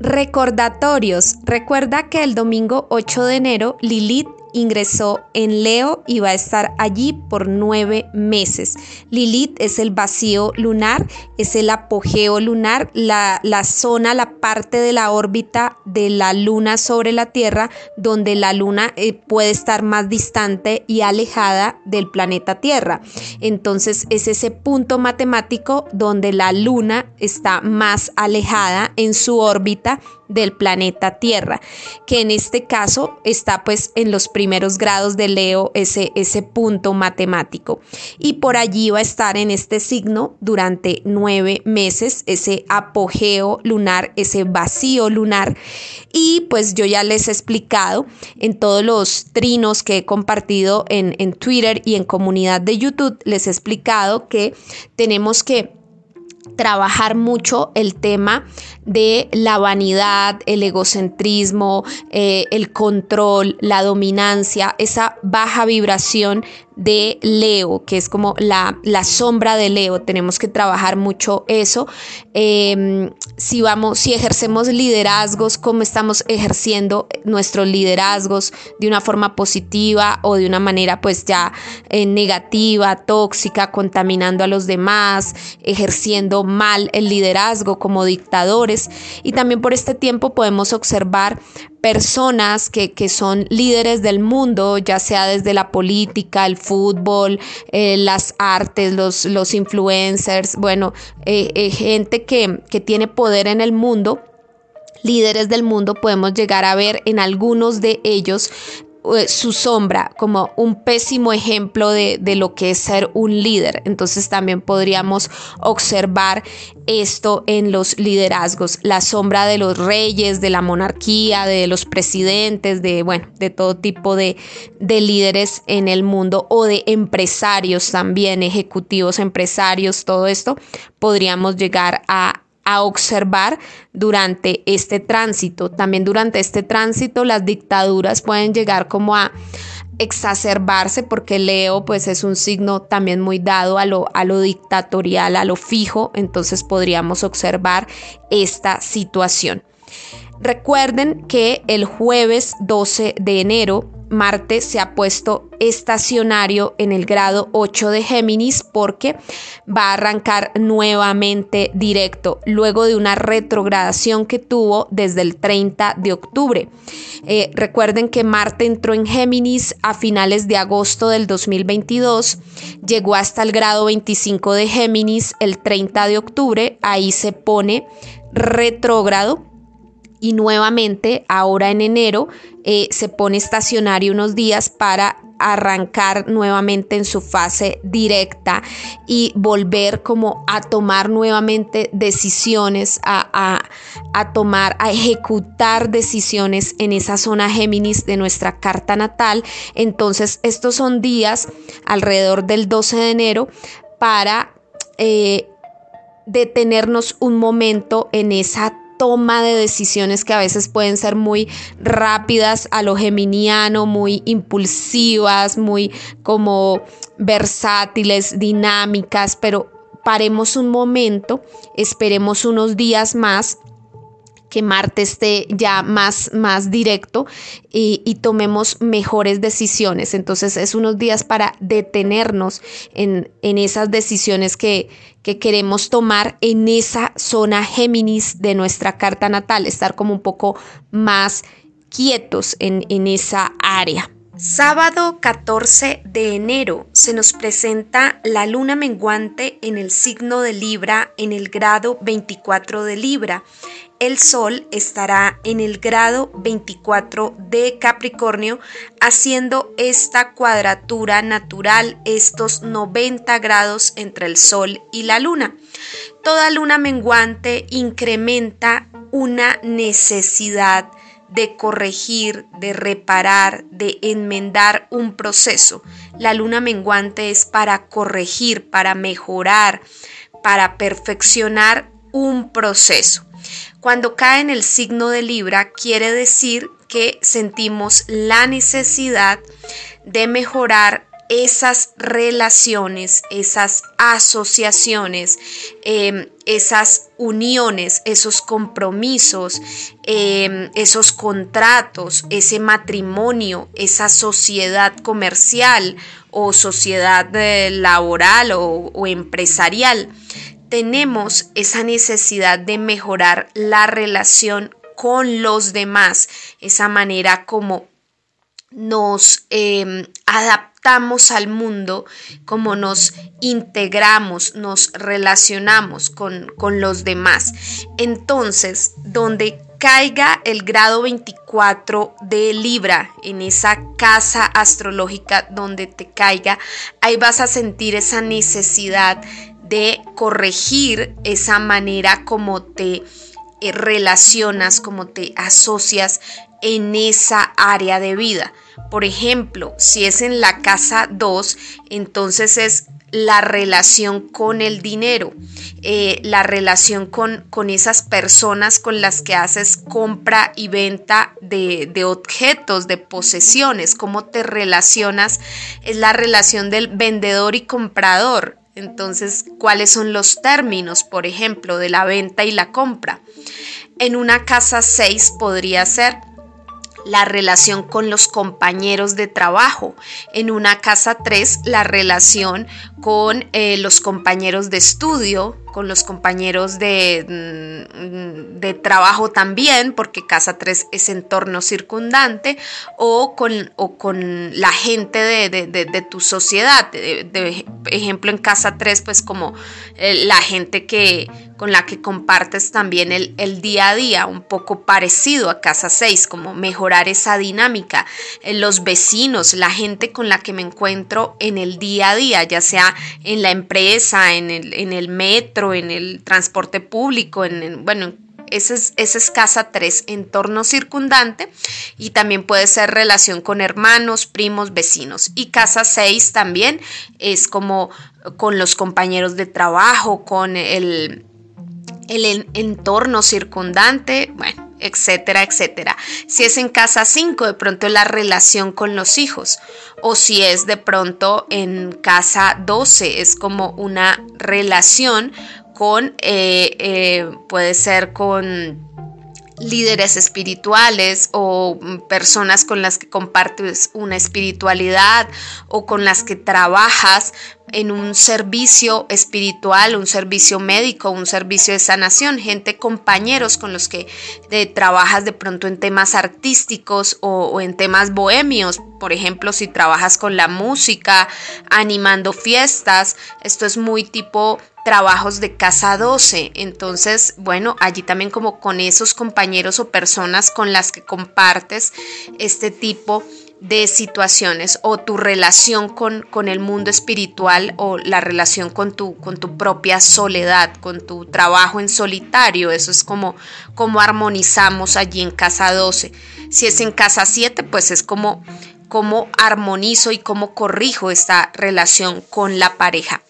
Recordatorios. Recuerda que el domingo 8 de enero Lilith ingresó en Leo y va a estar allí por nueve meses. Lilith es el vacío lunar, es el apogeo lunar, la, zona, la parte de la órbita de la luna sobre la Tierra, donde la luna eh, puede estar más distante y alejada del planeta Tierra. Entonces es ese punto matemático donde la luna está más alejada en su órbita del planeta Tierra, que en este caso está pues en los primeros grados de Leo ese, ese punto matemático. Y por allí va a estar en este signo durante nueve meses, ese apogeo lunar, ese vacío lunar. Y pues yo ya les he explicado en todos los trinos que he compartido en, en Twitter y en comunidad de YouTube, les he explicado que tenemos que trabajar mucho el tema de la vanidad, el egocentrismo, eh, el control, la dominancia, esa baja vibración de Leo, que es como la, la sombra de Leo. Tenemos que trabajar mucho eso. Em, si vamos, si ejercemos liderazgos, cómo estamos ejerciendo nuestros liderazgos de una forma positiva o de una manera pues ya eh, negativa, tóxica, contaminando a los demás, ejerciendo mal el liderazgo como dictadores. Y también por este tiempo podemos observar personas que, son líderes del mundo, ya sea desde la política, el fútbol, eh, las artes, los, los influencers, bueno, eh, eh, gente que, que tiene poder en el mundo líderes del mundo podemos llegar a ver en algunos de ellos su sombra como un pésimo ejemplo de, lo que es ser un líder. Entonces también podríamos observar esto en los liderazgos, la sombra de los reyes, de la monarquía, de los presidentes, de, bueno, de todo tipo de, de líderes en el mundo o de empresarios también, ejecutivos, empresarios, todo esto, podríamos llegar a a observar durante este tránsito. También durante este tránsito las dictaduras pueden llegar como a exacerbarse porque Leo pues es un signo también muy dado a lo, a lo dictatorial, a lo fijo, entonces podríamos observar esta situación. Recuerden que el jueves 12 de enero Marte se ha puesto estacionario en el grado 8 de Géminis porque va a arrancar nuevamente directo luego de una retrogradación que tuvo desde el 30 de octubre. Eh, recuerden que Marte entró en Géminis a finales de agosto del 2022, llegó hasta el grado 25 de Géminis el 30 de octubre, ahí se pone retrógrado y nuevamente ahora en enero eh, se pone estacionario unos días para arrancar nuevamente en su fase directa y volver como a tomar nuevamente decisiones, a, a, tomar, a ejecutar decisiones en esa zona Géminis de nuestra carta natal. Entonces estos son días alrededor del 12 de enero para eh, detenernos un momento en esa toma de decisiones que a veces pueden ser muy rápidas a lo geminiano, muy impulsivas, muy como versátiles, dinámicas, pero paremos un momento, esperemos unos días más que Marte esté ya más, más directo y, tomemos mejores decisiones. Entonces es unos días para detenernos en, esas decisiones que, que queremos tomar en esa zona Géminis de nuestra carta natal, estar como un poco más quietos en, en esa área. Sábado 14 de enero se nos presenta la luna menguante en el signo de Libra en el grado 24 de Libra el Sol estará en el grado 24 de Capricornio, haciendo esta cuadratura natural, estos 90 grados entre el Sol y la Luna. Toda luna menguante incrementa una necesidad de corregir, de reparar, de enmendar un proceso. La luna menguante es para corregir, para mejorar, para perfeccionar un proceso. Cuando cae en el signo de Libra quiere decir que sentimos la necesidad de mejorar esas relaciones, esas asociaciones, em, esas uniones, esos compromisos, em, esos contratos, ese matrimonio, esa sociedad comercial o sociedad eh, laboral o empresarial, tenemos esa necesidad de mejorar la relación con los demás, esa manera como nos em, adaptamos al mundo, como nos integramos, nos relacionamos con, con los demás. Entonces, donde caiga el grado 24 de Libra en esa casa astrológica donde te caiga, ahí vas a sentir esa necesidad de corregir esa manera como te eh, relacionas, como te asocias en esa área de vida. Por ejemplo, si es en la casa 2, entonces es la relación con el dinero, eh, la relación con, con, esas personas con las que haces compra y venta de, de, objetos, de posesiones, cómo te relacionas, es la relación del vendedor y comprador. Entonces, ¿cuáles son los términos, por ejemplo, de la venta y la compra? En una casa 6 podría ser la relación con los compañeros de trabajo. En una casa 3, la relación con eh, los compañeros de estudio, con los compañeros de, mm, de, trabajo también, porque casa 3 es entorno circundante, o con, o con la gente de, de tu sociedad. De, ejemplo, en casa 3, pues como eh, la gente que con la que compartes también el, el, día a día, un poco parecido a casa 6, como mejorar esa dinámica, eh, los vecinos, la gente con la que me encuentro en el día a día, ya sea en la empresa, en el, en el metro, en el transporte público, en, bueno, esa es, casa 3, entorno circundante y también puede ser relación con hermanos, primos, vecinos. Y casa 6 también es como con los compañeros de trabajo, con el, el entorno circundante, bueno, etcétera, etcétera. Si es en casa 5, de pronto la relación con los hijos. O si es de pronto en casa 12, es como una relación con, eh, eh, puede ser con líderes espirituales o personas con las que compartes una espiritualidad o con las que trabajas en un servicio espiritual, un servicio médico, un servicio de sanación, gente, compañeros con los que trabajas de pronto en temas artísticos o, o en temas bohemios, por ejemplo, si trabajas con la música, animando fiestas, esto es muy tipo trabajos de casa 12. Entonces, bueno, allí también como con esos compañeros o personas con las que compartes este tipo de situaciones o tu relación con, con, el mundo espiritual o la relación con tu, con tu propia soledad, con tu trabajo en solitario. Eso es como, como armonizamos allí en casa 12. Si es en casa 7, pues es como cómo armonizo y cómo corrijo esta relación con la pareja.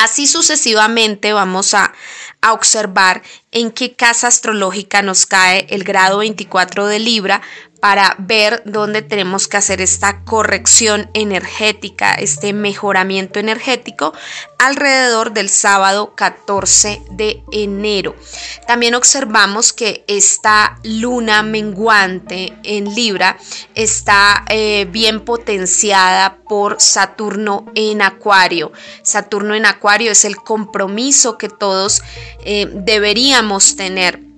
Así sucesivamente vamos a, a, observar en qué casa astrológica nos cae el grado 24 de Libra para ver dónde tenemos que hacer esta corrección energética, este mejoramiento energético alrededor del sábado 14 de enero. También observamos que esta luna menguante en Libra está eh, bien potenciada por Saturno en Acuario. Saturno en Acuario es el compromiso que todos eh, deberíamos tener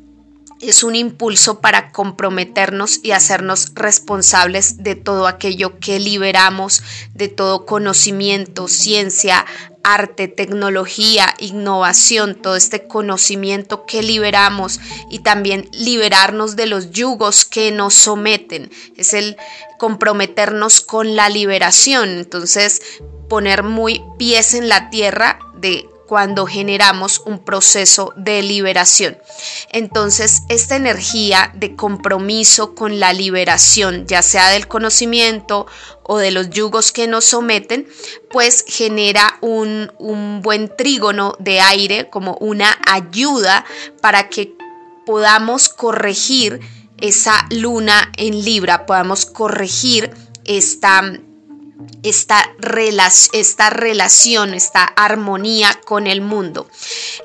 es un impulso para comprometernos y hacernos responsables de todo aquello que liberamos, de todo conocimiento, ciencia, arte, tecnología, innovación, todo este conocimiento que liberamos y también liberarnos de los yugos que nos someten. Es el comprometernos con la liberación. Entonces, poner muy pies en la tierra de cuando generamos un proceso de liberación. Entonces, esta energía de compromiso con la liberación, ya sea del conocimiento o de los yugos que nos someten, pues genera un, un buen trígono de aire como una ayuda para que podamos corregir esa luna en Libra, podamos corregir esta esta, esta relación, esta armonía con el mundo.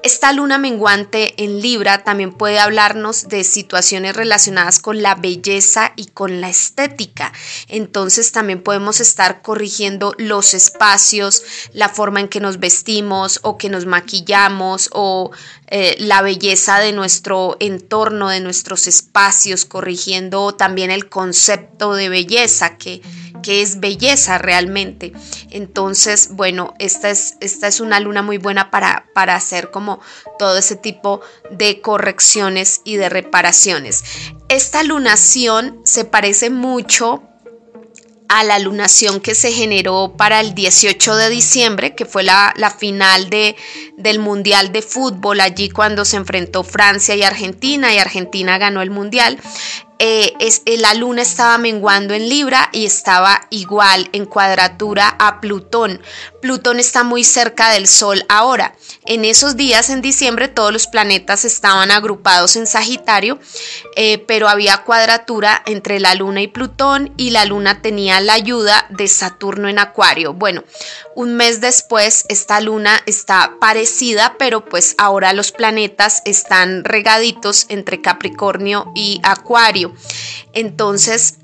Esta luna menguante en Libra también puede hablarnos de situaciones relacionadas con la belleza y con la estética. Entonces también podemos estar corrigiendo los espacios, la forma en que nos vestimos o que nos maquillamos o eh, la belleza de nuestro entorno, de nuestros espacios, corrigiendo también el concepto de belleza que que es belleza realmente. Entonces, bueno, esta es, esta es una luna muy buena para, para hacer como todo ese tipo de correcciones y de reparaciones. Esta lunación se parece mucho a la lunación que se generó para el 18 de diciembre, que fue la, la, final de, del Mundial de Fútbol, allí cuando se enfrentó Francia y Argentina y Argentina ganó el Mundial. Eh, eh, la luna estaba menguando en Libra y estaba igual en cuadratura a Plutón. Plutón está muy cerca del Sol ahora. En esos días, en diciembre, todos los planetas estaban agrupados en Sagitario, eh, pero había cuadratura entre la luna y Plutón y la luna tenía la ayuda de Saturno en Acuario. Bueno, un mes después esta luna está parecida, pero pues ahora los planetas están regaditos entre Capricornio y Acuario. Entonces,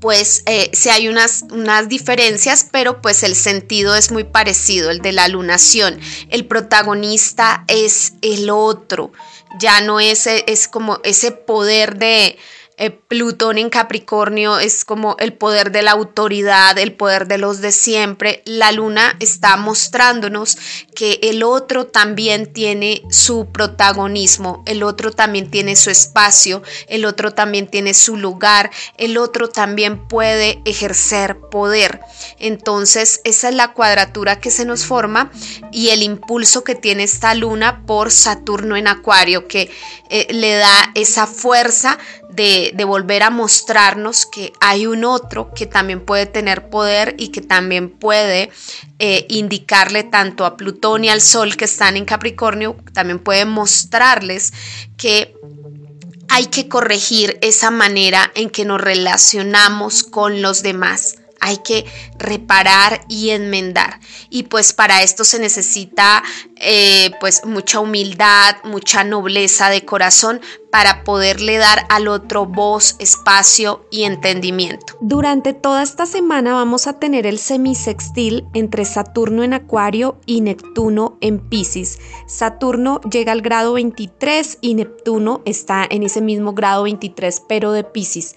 pues eh, sí hay unas, unas diferencias, pero pues el sentido es muy parecido, el de la lunación. El protagonista es el otro, ya no es, es como ese poder de, eh, Plutón en Capricornio es como el poder de la autoridad, el poder de los de siempre. La luna está mostrándonos que el otro también tiene su protagonismo, el otro también tiene su espacio, el otro también tiene su lugar, el otro también puede ejercer poder. Entonces, esa es la cuadratura que se nos forma y el impulso que tiene esta luna por Saturno en Acuario, que eh, le da esa fuerza de, volver a mostrarnos que hay un otro que también puede tener poder y que también puede eh, indicarle tanto a Plutón y al Sol que están en Capricornio, también puede mostrarles que hay que corregir esa manera en que nos relacionamos con los demás hay que reparar y enmendar. Y pues para esto se necesita eh, pues mucha humildad, mucha nobleza de corazón para poderle dar al otro voz, espacio y entendimiento. Durante toda esta semana vamos a tener el semisextil entre Saturno en Acuario y Neptuno en Pisces. Saturno llega al grado 23 y Neptuno está en ese mismo grado 23 pero de Pisces.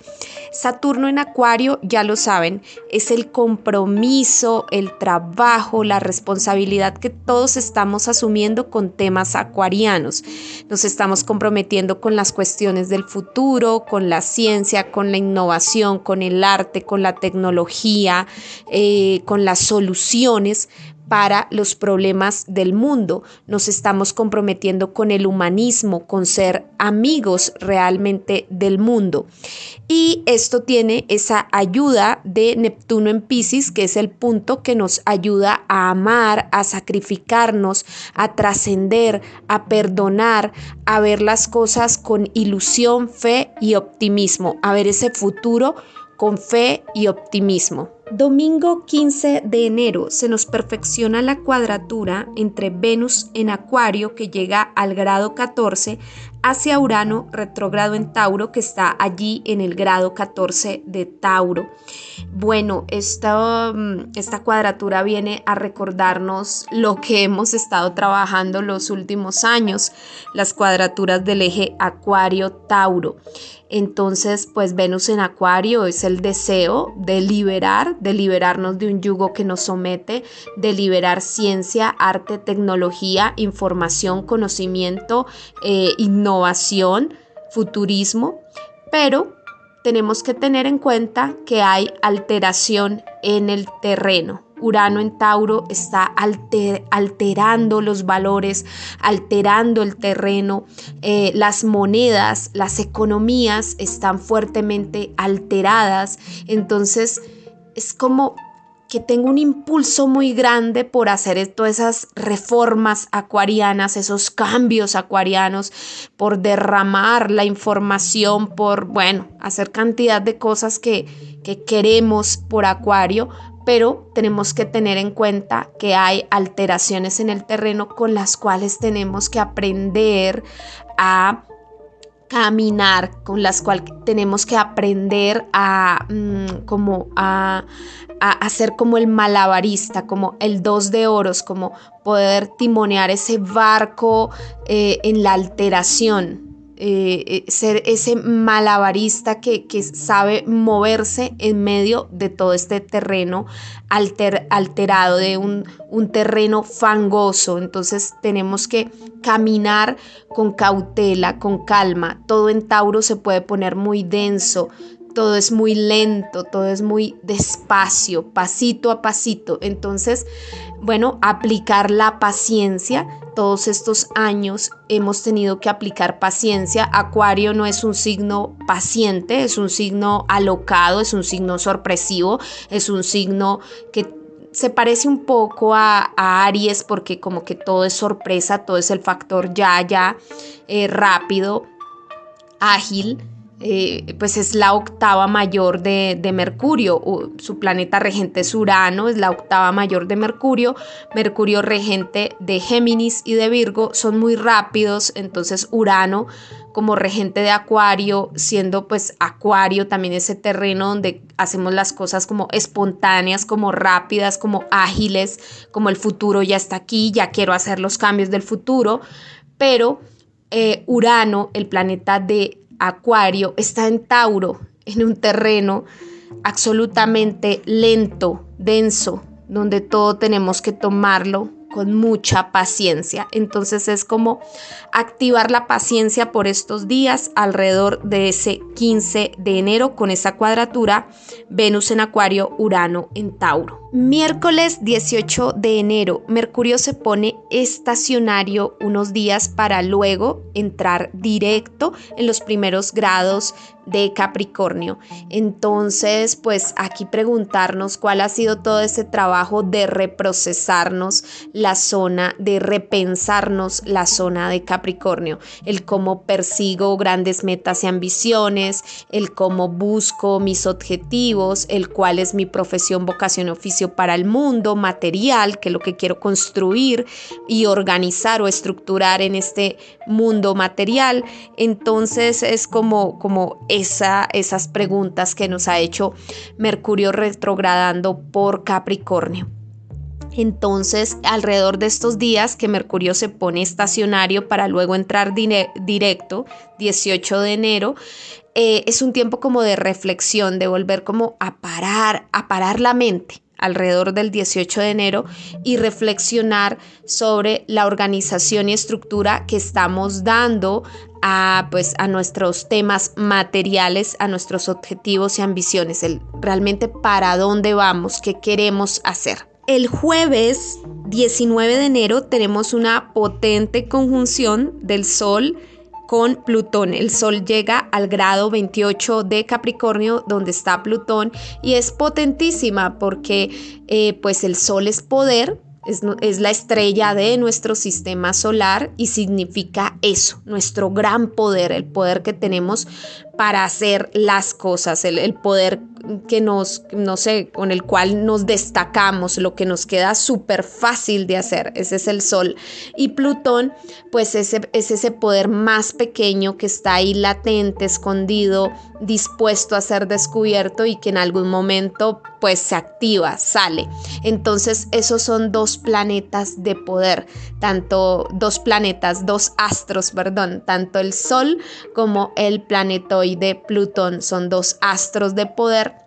Saturno en Acuario, ya lo saben, es el compromiso, el trabajo, la responsabilidad que todos estamos asumiendo con temas acuarianos. Nos estamos comprometiendo con las cuestiones del futuro, con la ciencia, con la innovación, con el arte, con la tecnología, eh, con las soluciones para los problemas del mundo. Nos estamos comprometiendo con el humanismo, con ser amigos realmente del mundo. Y esto tiene esa ayuda de Neptuno en Pisces, que es el punto que nos ayuda a amar, a sacrificarnos, a trascender, a perdonar, a ver las cosas con ilusión, fe y optimismo, a ver ese futuro con fe y optimismo. Domingo 15 de enero se nos perfecciona la cuadratura entre Venus en Acuario que llega al grado 14 hacia Urano retrógrado en Tauro que está allí en el grado 14 de Tauro. Bueno, esta, mm, esta cuadratura viene a recordarnos lo que hemos estado trabajando los últimos años, las cuadraturas del eje Acuario-Tauro. Entonces, pues Venus en Acuario es el deseo de liberar, de liberarnos de un yugo que nos somete, de liberar ciencia, arte, tecnología, información, conocimiento, eh, innovación, futurismo, pero tenemos que tener en cuenta que hay alteración en el terreno. Urano en Tauro está alterando los valores, alterando el terreno, eh, las monedas, las economías están fuertemente alteradas. Entonces es como que tengo un impulso muy grande por hacer todas esas reformas acuarianas, esos cambios acuarianos, por derramar la información, por, bueno, hacer cantidad de cosas que, que queremos por acuario, pero tenemos que tener en cuenta que hay alteraciones en el terreno con las cuales tenemos que aprender a caminar, con las cuales tenemos que aprender a mm, como a, como el malabarista, como el dos de oros, como poder timonear ese barco eh, en la alteración, eh, eh, ser ese malabarista que, sabe moverse en medio de todo este terreno alterado, de un, un, terreno fangoso. Entonces tenemos que caminar con cautela, con calma. Todo en Tauro se puede poner muy denso, todo es muy lento, todo es muy despacio, pasito a pasito. Entonces, bueno, aplicar la paciencia. Todos estos años hemos tenido que aplicar paciencia. Acuario no es un signo paciente, es un signo alocado, es un signo sorpresivo, es un signo que se parece un poco a, Aries porque como que todo es sorpresa, todo es el factor ya, ya, eh, rápido, ágil. Eh, pues es la octava mayor de, Mercurio, su planeta regente es Urano, es la octava mayor de Mercurio, Mercurio regente de Géminis y de Virgo son muy rápidos, entonces Urano como regente de Acuario, siendo pues Acuario también ese terreno donde hacemos las cosas como espontáneas, como rápidas, como ágiles, como el futuro ya está aquí, ya quiero hacer los cambios del futuro, pero eh, Urano, el planeta de Acuario está en Tauro, en un terreno absolutamente lento, denso, donde todo tenemos que tomarlo con mucha paciencia. Entonces es como activar la paciencia por estos días alrededor de ese 15 de enero con esa cuadratura Venus en Acuario, Urano en Tauro. Miércoles 18 de enero, Mercurio se pone estacionario unos días para luego entrar directo en los primeros grados de Capricornio. Entonces, pues aquí preguntarnos cuál ha sido todo ese trabajo de reprocesarnos la zona, de repensarnos la zona de Capricornio, el cómo persigo grandes metas y ambiciones, el cómo busco mis objetivos, el cuál es mi profesión, vocación, oficio para el mundo material, que es lo que quiero construir y organizar o estructurar en este mundo material. Entonces es como, como esas preguntas que nos ha hecho Mercurio retrogradando por Capricornio. Entonces, alrededor de estos días que Mercurio se pone estacionario para luego entrar directo, 18 de enero, eh, es un tiempo como de reflexión, de volver como a parar, a parar la mente alrededor del 18 de enero y reflexionar sobre la organización y estructura que estamos dando a, pues, a nuestros temas materiales, a nuestros objetivos y ambiciones, realmente para dónde vamos, qué queremos hacer. El jueves 19 de enero tenemos una potente conjunción del Sol con Plutón. El Sol llega al grado 28 de Capricornio, donde está Plutón, y es potentísima porque eh, pues el Sol es poder, es, es, la estrella de nuestro sistema solar y significa eso, nuestro gran poder, el poder que tenemos para hacer las cosas, el, poder que nos, no sé, con el cual nos destacamos, lo que nos queda súper fácil de hacer, ese es el Sol. Y Plutón, pues ese, es ese poder más pequeño que está ahí latente, escondido, dispuesto a ser descubierto y que en algún momento pues se activa, sale. Entonces esos son dos planetas de poder, tanto dos planetas, dos astros, perdón, tanto el Sol como el planeta de Plutón son dos astros de poder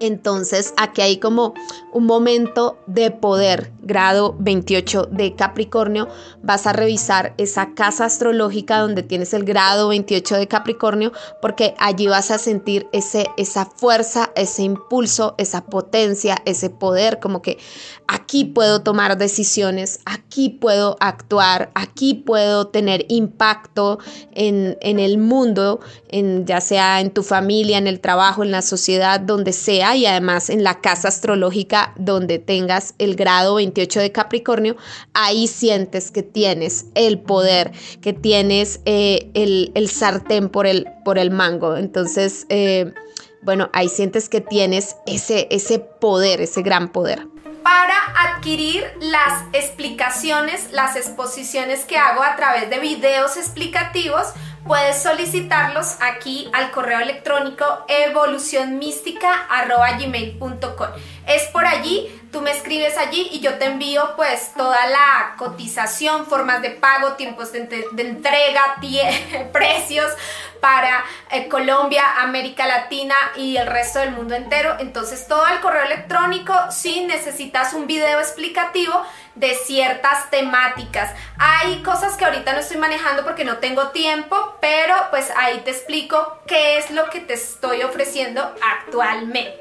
entonces aquí hay como un momento de poder, grado 28 de Capricornio. Vas a revisar esa casa astrológica donde tienes el grado 28 de Capricornio porque allí vas a sentir ese, esa fuerza, ese impulso, esa potencia, ese poder, como que aquí puedo tomar decisiones, aquí puedo actuar, aquí puedo tener impacto en, en el mundo, en, ya sea en tu familia, en el trabajo, en la sociedad, donde sea y además en la casa astrológica donde tengas el grado 28 de Capricornio, ahí sientes que tienes el poder, que tienes eh, el, sartén por el, por el mango. Entonces, eh, bueno, ahí sientes que tienes ese, ese poder, ese gran poder para adquirir las explicaciones, las exposiciones que hago a través de videos explicativos, puedes solicitarlos aquí al correo electrónico evolucionmística.gmail.com. Es por allí, tú me escribes allí y yo te envío pues toda la cotización, formas de pago, tiempos de, entrega, precios para eh, Colombia, América Latina y el resto del mundo entero. Entonces todo al correo electrónico si necesitas un video explicativo de ciertas temáticas. Hay cosas que ahorita no estoy manejando porque no tengo tiempo, pero pues ahí te explico qué es lo que te estoy ofreciendo actualmente.